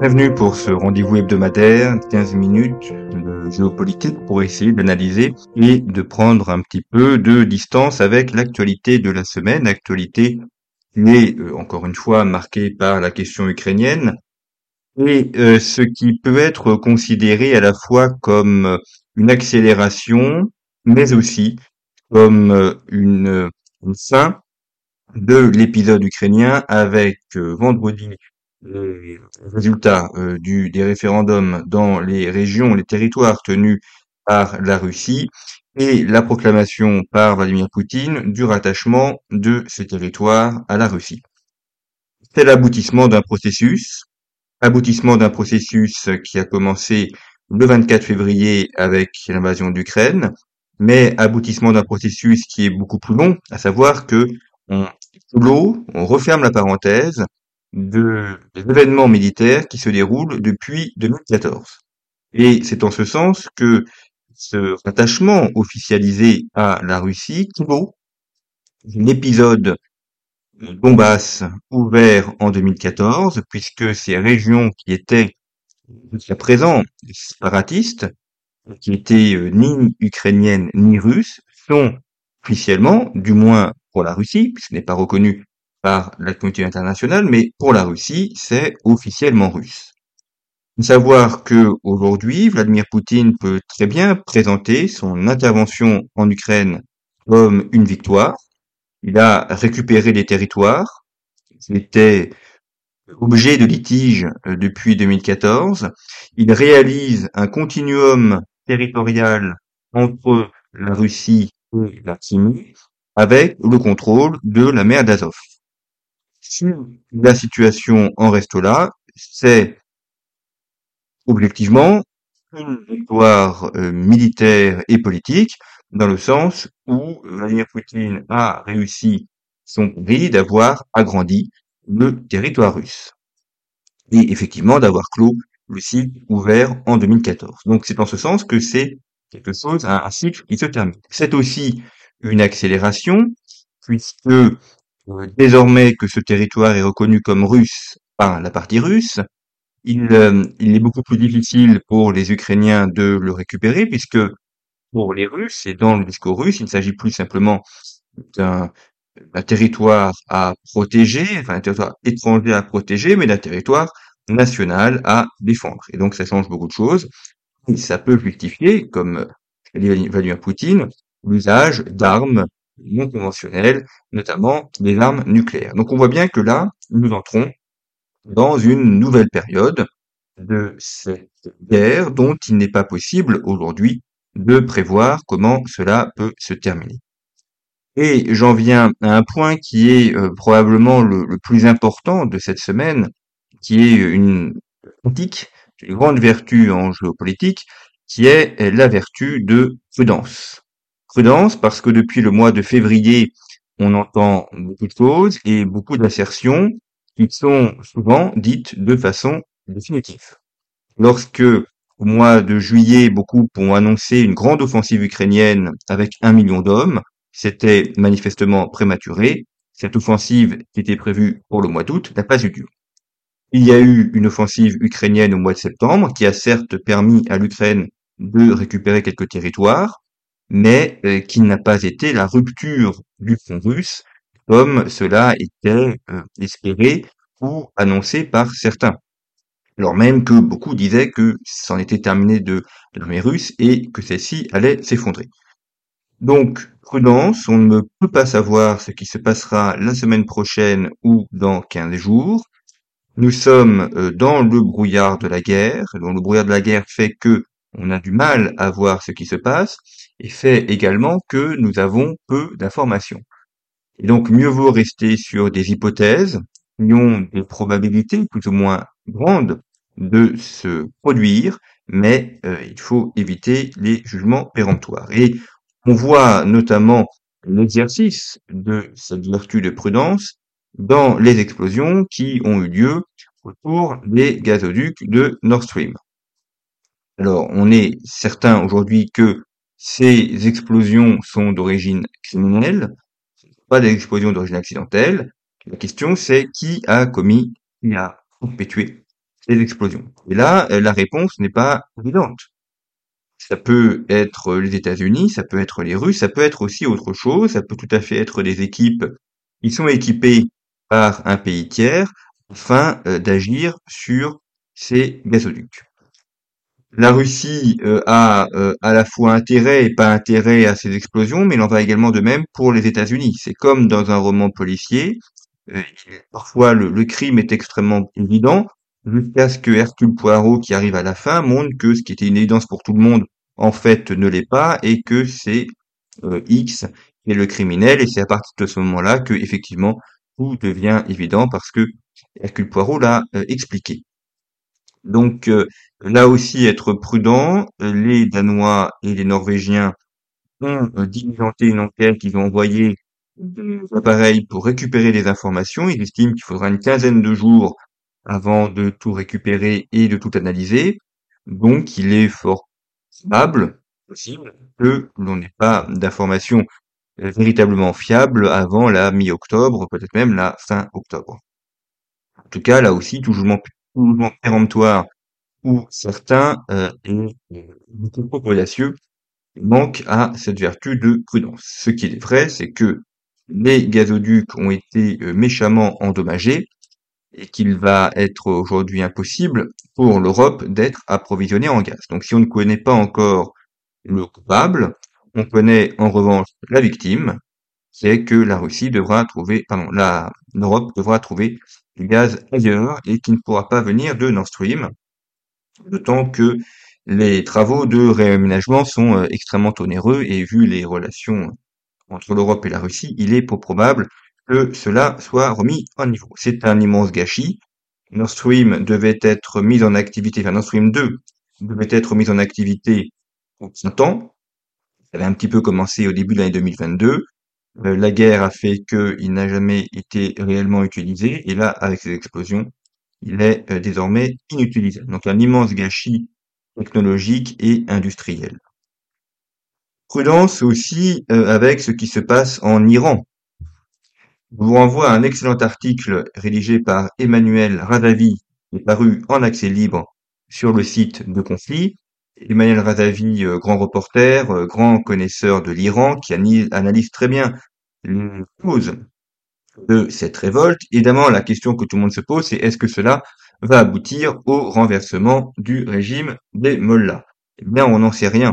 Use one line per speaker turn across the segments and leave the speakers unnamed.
Bienvenue pour ce rendez-vous hebdomadaire, 15 minutes de géopolitique pour essayer d'analyser et de prendre un petit peu de distance avec l'actualité de la semaine, actualité qui est euh, encore une fois marquée par la question ukrainienne et euh, ce qui peut être considéré à la fois comme une accélération, mais aussi comme euh, une, une fin de l'épisode ukrainien avec vendredi les résultats euh, du, des référendums dans les régions, les territoires tenus par la Russie et la proclamation par Vladimir Poutine du rattachement de ces territoires à la Russie. C'est l'aboutissement d'un processus, aboutissement d'un processus qui a commencé le 24 février avec l'invasion d'Ukraine, mais aboutissement d'un processus qui est beaucoup plus long, à savoir que on l'eau, on referme la parenthèse, de, des événements militaires qui se déroulent depuis 2014. Et c'est en ce sens que ce rattachement officialisé à la Russie clôt l'épisode Donbass ouvert en 2014, puisque ces régions qui étaient jusqu'à présent séparatistes, qui étaient euh, ni ukrainiennes ni russes, sont officiellement, du moins pour la Russie, puisque ce n'est pas reconnu par la communauté internationale, mais pour la Russie, c'est officiellement russe. Savoir que aujourd'hui, Vladimir Poutine peut très bien présenter son intervention en Ukraine comme une victoire. Il a récupéré des territoires qui étaient objet de litige euh, depuis 2014. Il réalise un continuum territorial entre la Russie et la Crimée avec le contrôle de la mer d'Azov si la situation en reste là, c'est objectivement une victoire euh, militaire et politique, dans le sens où Vladimir Poutine a réussi son pari d'avoir agrandi le territoire russe. Et effectivement d'avoir clos le site ouvert en 2014. Donc c'est en ce sens que c'est quelque chose, un, cycle qui se termine. C'est aussi une accélération, puisque désormais que ce territoire est reconnu comme russe par la partie russe, il, euh, il, est beaucoup plus difficile pour les Ukrainiens de le récupérer, puisque pour les Russes, et dans le discours russe, il ne s'agit plus simplement d'un territoire à protéger, enfin un territoire étranger à protéger, mais d'un territoire national à défendre. Et donc ça change beaucoup de choses. Et ça peut justifier, comme Vladimir Poutine, l'usage d'armes non conventionnelles, notamment des armes nucléaires. Donc on voit bien que là, nous entrons dans une nouvelle période de cette guerre dont il n'est pas possible aujourd'hui de prévoir comment cela peut se terminer. Et j'en viens à un point qui est euh, probablement le, plus important de cette semaine, qui est une pratique, une grande vertu en géopolitique, qui est la vertu de prudence. Prudence parce que depuis le mois de février, on entend beaucoup de choses et beaucoup d'assertions qui sont souvent dites de façon définitive. Lorsque au mois de juillet, beaucoup ont annoncé une grande offensive ukrainienne avec un million d'hommes, c'était manifestement prématuré. Cette offensive qui était prévue pour le mois d'août n'a pas eu lieu. Il y a eu une offensive ukrainienne au mois de septembre qui a certes permis à l'Ukraine de récupérer quelques territoires, mais euh, qui n'a pas été la rupture du front russe comme cela était euh, espéré ou annoncé par certains. Alors même que beaucoup disaient que c'en était terminé de l'armée russe et que celle-ci allait s'effondrer. Donc, prudence, on ne peut pas savoir ce qui se passera la semaine prochaine ou dans 15 jours. Nous sommes euh, dans le brouillard de la guerre, dont le brouillard de la guerre fait que on a du mal à voir ce qui se passe, et fait également que nous avons peu d'informations. Et donc mieux vaut rester sur des hypothèses qui ont des probabilités plus ou moins grandes de se produire, mais euh, il faut éviter les jugements péremptoires. Et on voit notamment l'exercice de cette vertu de prudence dans les explosions qui ont eu lieu autour des gazoducs de Nord Stream. Alors, on est certain aujourd'hui que ces explosions sont d'origine criminelle, pas des explosions d'origine accidentelle. La question, c'est qui a commis, qui a perpétué les explosions? Et là, la réponse n'est pas évidente. Ça peut être les États-Unis, ça peut être les Russes, ça peut être aussi autre chose, ça peut tout à fait être des équipes qui sont équipées par un pays tiers afin d'agir sur ces gazoducs. La Russie euh, a euh, à la fois intérêt et pas intérêt à ces explosions, mais il en va également de même pour les États-Unis. C'est comme dans un roman policier. Euh, parfois, le, crime est extrêmement évident, jusqu'à ce que Hercule Poirot, qui arrive à la fin, montre que ce qui était une évidence pour tout le monde, en fait, ne l'est pas, et que c'est X qui est le criminel. Et c'est à partir de ce moment-là que, effectivement, tout devient évident parce que Hercule Poirot l'a expliqué. Donc euh, là aussi, être prudent. Les Danois et les Norvégiens ont euh, diligenté une enquête, ils ont envoyé des appareils pour récupérer des informations. Ils estiment qu'il faudra une quinzaine de jours avant de tout récupérer et de tout analyser. Donc il est fort probable, possible, que l'on n'ait pas d'informations véritablement fiables avant la mi-octobre, peut-être même la fin octobre. En tout cas, là aussi, toujours où certains euh, beaucoup trop audacieux manquent à cette vertu de prudence. Ce qui est vrai, c'est que les gazoducs ont été euh, méchamment endommagés et qu'il va être aujourd'hui impossible pour l'Europe d'être approvisionnée en gaz. Donc si on ne connaît pas encore le coupable, on connaît en revanche la victime, c'est que la Russie devra trouver, pardon, l'Europe devra trouver gaz ailleurs et qui ne pourra pas venir de Nord Stream, d'autant que les travaux de réaménagement sont euh, extrêmement onéreux et vu les relations entre l'Europe et la Russie, il est peu probable que cela soit remis en niveau. C'est un immense gâchis. Nord Stream devait être mis en activité, enfin Nord Stream 2 devait être mis en activité au printemps. Ça avait un petit peu commencé au début de l'année 2022. Euh, la guerre a fait qu'il n'a jamais été réellement utilisé, et là, avec ces explosions, il est euh, désormais inutilisé. Donc un immense gâchis technologique et industriel. Prudence aussi euh, avec ce qui se passe en Iran. Je vous renvoie à un excellent article rédigé par Emmanuel Radavi, est paru en accès libre sur le site de Conflit. Emmanuel Radavi, grand reporter, grand connaisseur de l'Iran, qui analyse très bien les causes de cette révolte. Évidemment, la question que tout le monde se pose, c'est est-ce que cela va aboutir au renversement du régime des mollahs? Eh bien, on n'en sait rien.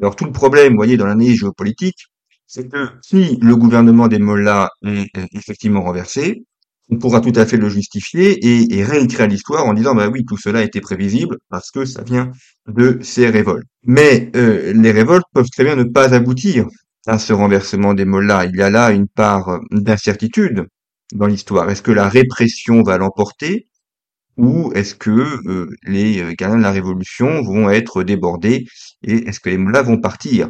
Alors, tout le problème, vous voyez, dans l'analyse géopolitique, c'est que si le gouvernement des mollahs est effectivement renversé, on pourra tout à fait le justifier et, réécrire l'histoire en disant bah oui tout cela était prévisible parce que ça vient de ces révoltes. Mais euh, les révoltes peuvent très bien ne pas aboutir à ce renversement des mollahs. Il y a là une part euh, d'incertitude dans l'histoire. Est-ce que la répression va l'emporter ou est-ce que euh, les euh, gardiens de la révolution vont être débordés et est-ce que les mollahs vont partir?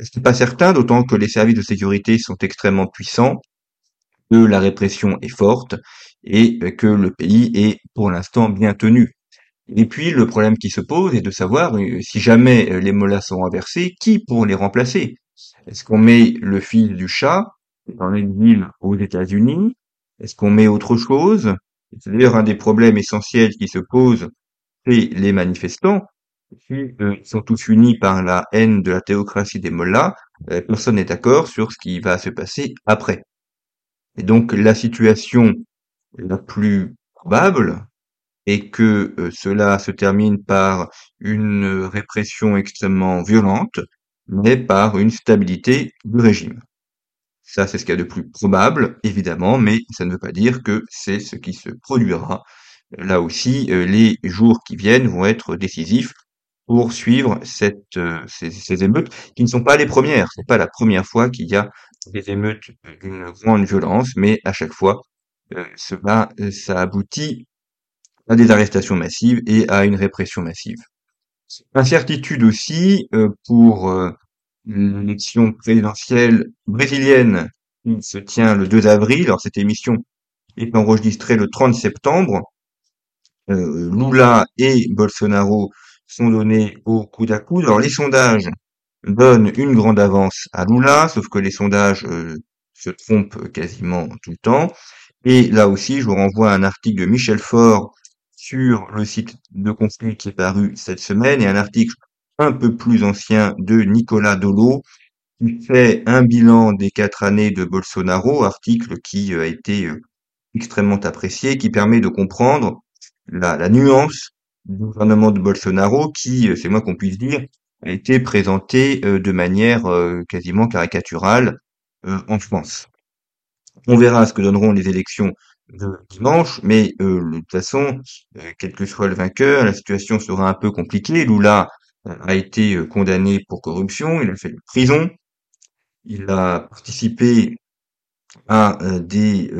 C'est pas certain, d'autant que les services de sécurité sont extrêmement puissants, que la répression est forte et que le pays est pour l'instant bien tenu. Et puis le problème qui se pose est de savoir si jamais les mollahs sont renversés, qui pour les remplacer? Est-ce qu'on met le fils du chat dans l'exil aux États-Unis? Est-ce qu'on met autre chose? C'est d'ailleurs un des problèmes essentiels qui se posent chez les manifestants. Ils sont tous unis par la haine de la théocratie des mollahs. Euh, personne n'est d'accord sur ce qui va se passer après. Et donc la situation la plus probable est que euh, cela se termine par une répression extrêmement violente, mais par une stabilité du régime. Ça, c'est ce qu'il y a de plus probable, évidemment, mais ça ne veut pas dire que c'est ce qui se produira. Là aussi, euh, les jours qui viennent vont être décisifs pour suivre cette, euh, ces, émeutes, qui ne sont pas les premières. Ce n'est pas la première fois qu'il y a des émeutes d'une grande violence, mais à chaque fois, euh, cela, ça aboutit à des arrestations massives et à une répression massive. Incertitude aussi euh, pour euh, l'élection présidentielle brésilienne qui se tient le 2 avril. Alors cette émission est enregistrée le 30 septembre. Euh, Lula et Bolsonaro sont donnés au coup à coude. Alors les sondages donnent une grande avance à Lula, sauf que les sondages se trompent quasiment tout le temps. Et là aussi, je vous renvoie à un article de Michel Faure sur le site de conflit qui est paru cette semaine et un article un peu plus ancien de Nicolas Dolo qui fait un bilan des quatre années de Bolsonaro, article qui a été extrêmement apprécié, qui permet de comprendre la, nuance du gouvernement de Bolsonaro qui, c'est moi qu'on puisse dire, été présenté de manière quasiment caricaturale en France. On verra ce que donneront les élections de dimanche, mais euh, de toute façon, euh, quel que soit le vainqueur, la situation sera un peu compliquée. Lula euh, a été condamné pour corruption, il a fait de prison, il a participé à des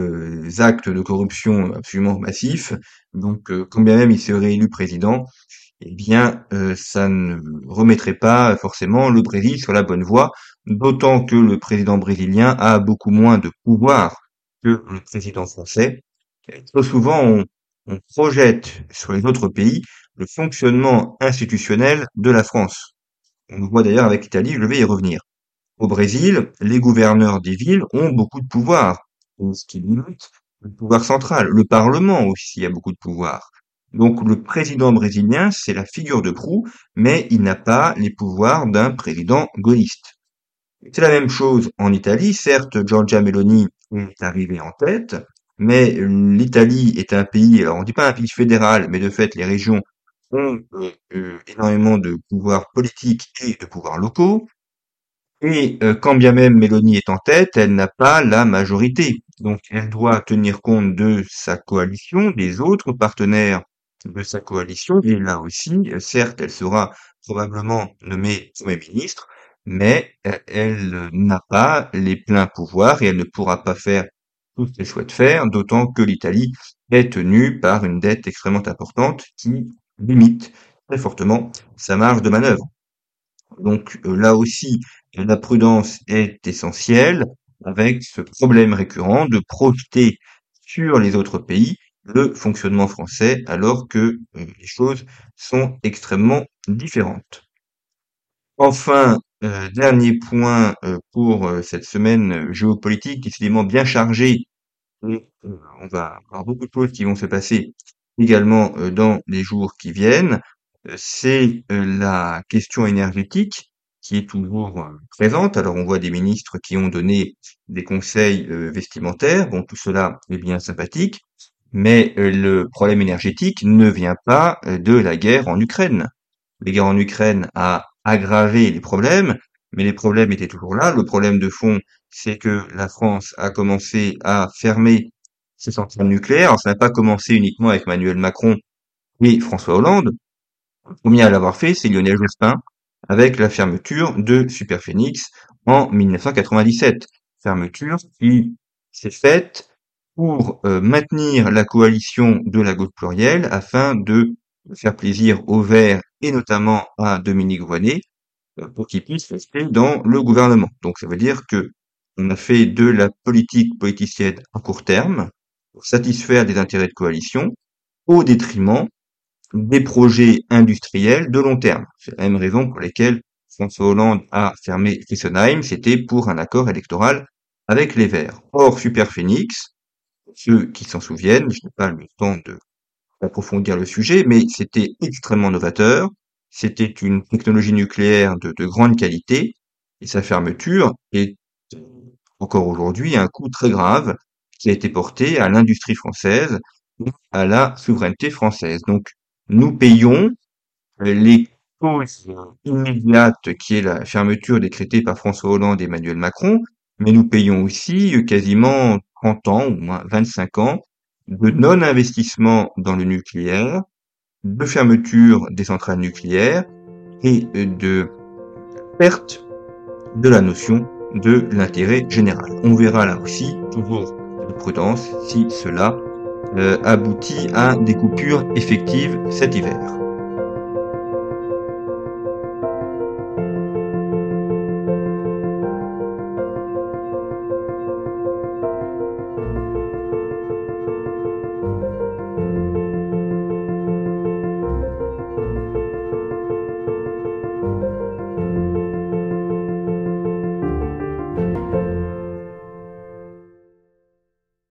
actes de corruption absolument massifs. Donc, quand bien même il serait élu président, eh bien, ça ne remettrait pas forcément le Brésil sur la bonne voie, d'autant que le président brésilien a beaucoup moins de pouvoir que le président français. Trop souvent, on, on projette sur les autres pays le fonctionnement institutionnel de la France. On le voit d'ailleurs avec l'Italie, je vais y revenir. Au Brésil, les gouverneurs des villes ont beaucoup de pouvoir, ce qui limite le pouvoir central. Le Parlement aussi a beaucoup de pouvoir. Donc le président brésilien, c'est la figure de proue, mais il n'a pas les pouvoirs d'un président gaulliste. C'est la même chose en Italie. Certes, Giorgia Meloni est arrivée en tête, mais l'Italie est un pays, alors on dit pas un pays fédéral, mais de fait les régions ont euh, euh, énormément de pouvoirs politiques et de pouvoirs locaux. Et euh, quand bien même Meloni est en tête, elle n'a pas la majorité. Donc elle doit tenir compte de sa coalition, des autres partenaires de sa coalition. Et là aussi, certes, elle sera probablement nommée Premier ministre, mais euh, elle n'a pas les pleins pouvoirs et elle ne pourra pas faire tout ce qu'elle souhaite faire, d'autant que l'Italie est tenue par une dette extrêmement importante qui limite très fortement sa marge de manœuvre. Donc euh, là aussi, la prudence est essentielle avec ce problème récurrent de projeter sur les autres pays le fonctionnement français alors que euh, les choses sont extrêmement différentes. Enfin, euh, dernier point euh, pour cette semaine géopolitique, décidément bien chargée. on va avoir beaucoup de choses qui vont se passer également dans les jours qui viennent. C'est la question énergétique qui est toujours présente. Alors on voit des ministres qui ont donné des conseils vestimentaires. Bon, tout cela est bien sympathique. Mais euh, le problème énergétique ne vient pas euh, de la guerre en Ukraine. La guerre en Ukraine a aggravé les problèmes, mais les problèmes étaient toujours là. Le problème de fond, c'est que la France a commencé à fermer ses centrales nucléaires. ça n'a pas commencé uniquement avec Emmanuel Macron et François Hollande. Premier à l'avoir fait, c'est Lionel Jospin, avec la fermeture de Superphénix en 1997. Fermeture qui s'est faite pour euh, maintenir la coalition de la gauche plurielle afin de faire plaisir aux Verts et notamment à Dominique Voynet euh, pour qu'il puisse rester dans le gouvernement. Donc ça veut dire que on a fait de la politique politicienne à court terme pour satisfaire des intérêts de coalition au détriment des projets industriels de long terme. C'est la même raison pour laquelle François Hollande a fermé Fessenheim, c'était pour un accord électoral avec les Verts. Or, Superphénix, ceux qui s'en souviennent, je n'ai pas le temps de d'approfondir le sujet, mais c'était extrêmement novateur, c'était une technologie nucléaire de, de grande qualité, et sa fermeture est encore aujourd'hui un coût très grave qui a été porté à l'industrie française à la souveraineté française. Donc, nous payons les causes immédiates qui est la fermeture décrétée par François Hollande et Emmanuel Macron, mais nous payons aussi quasiment 30 ans, ou moins 25 ans, de non-investissement dans le nucléaire, de fermeture des centrales nucléaires et de perte de la notion de l'intérêt général. On verra là aussi, toujours de prudence, si cela euh, aboutit à des coupures effectives cet hiver.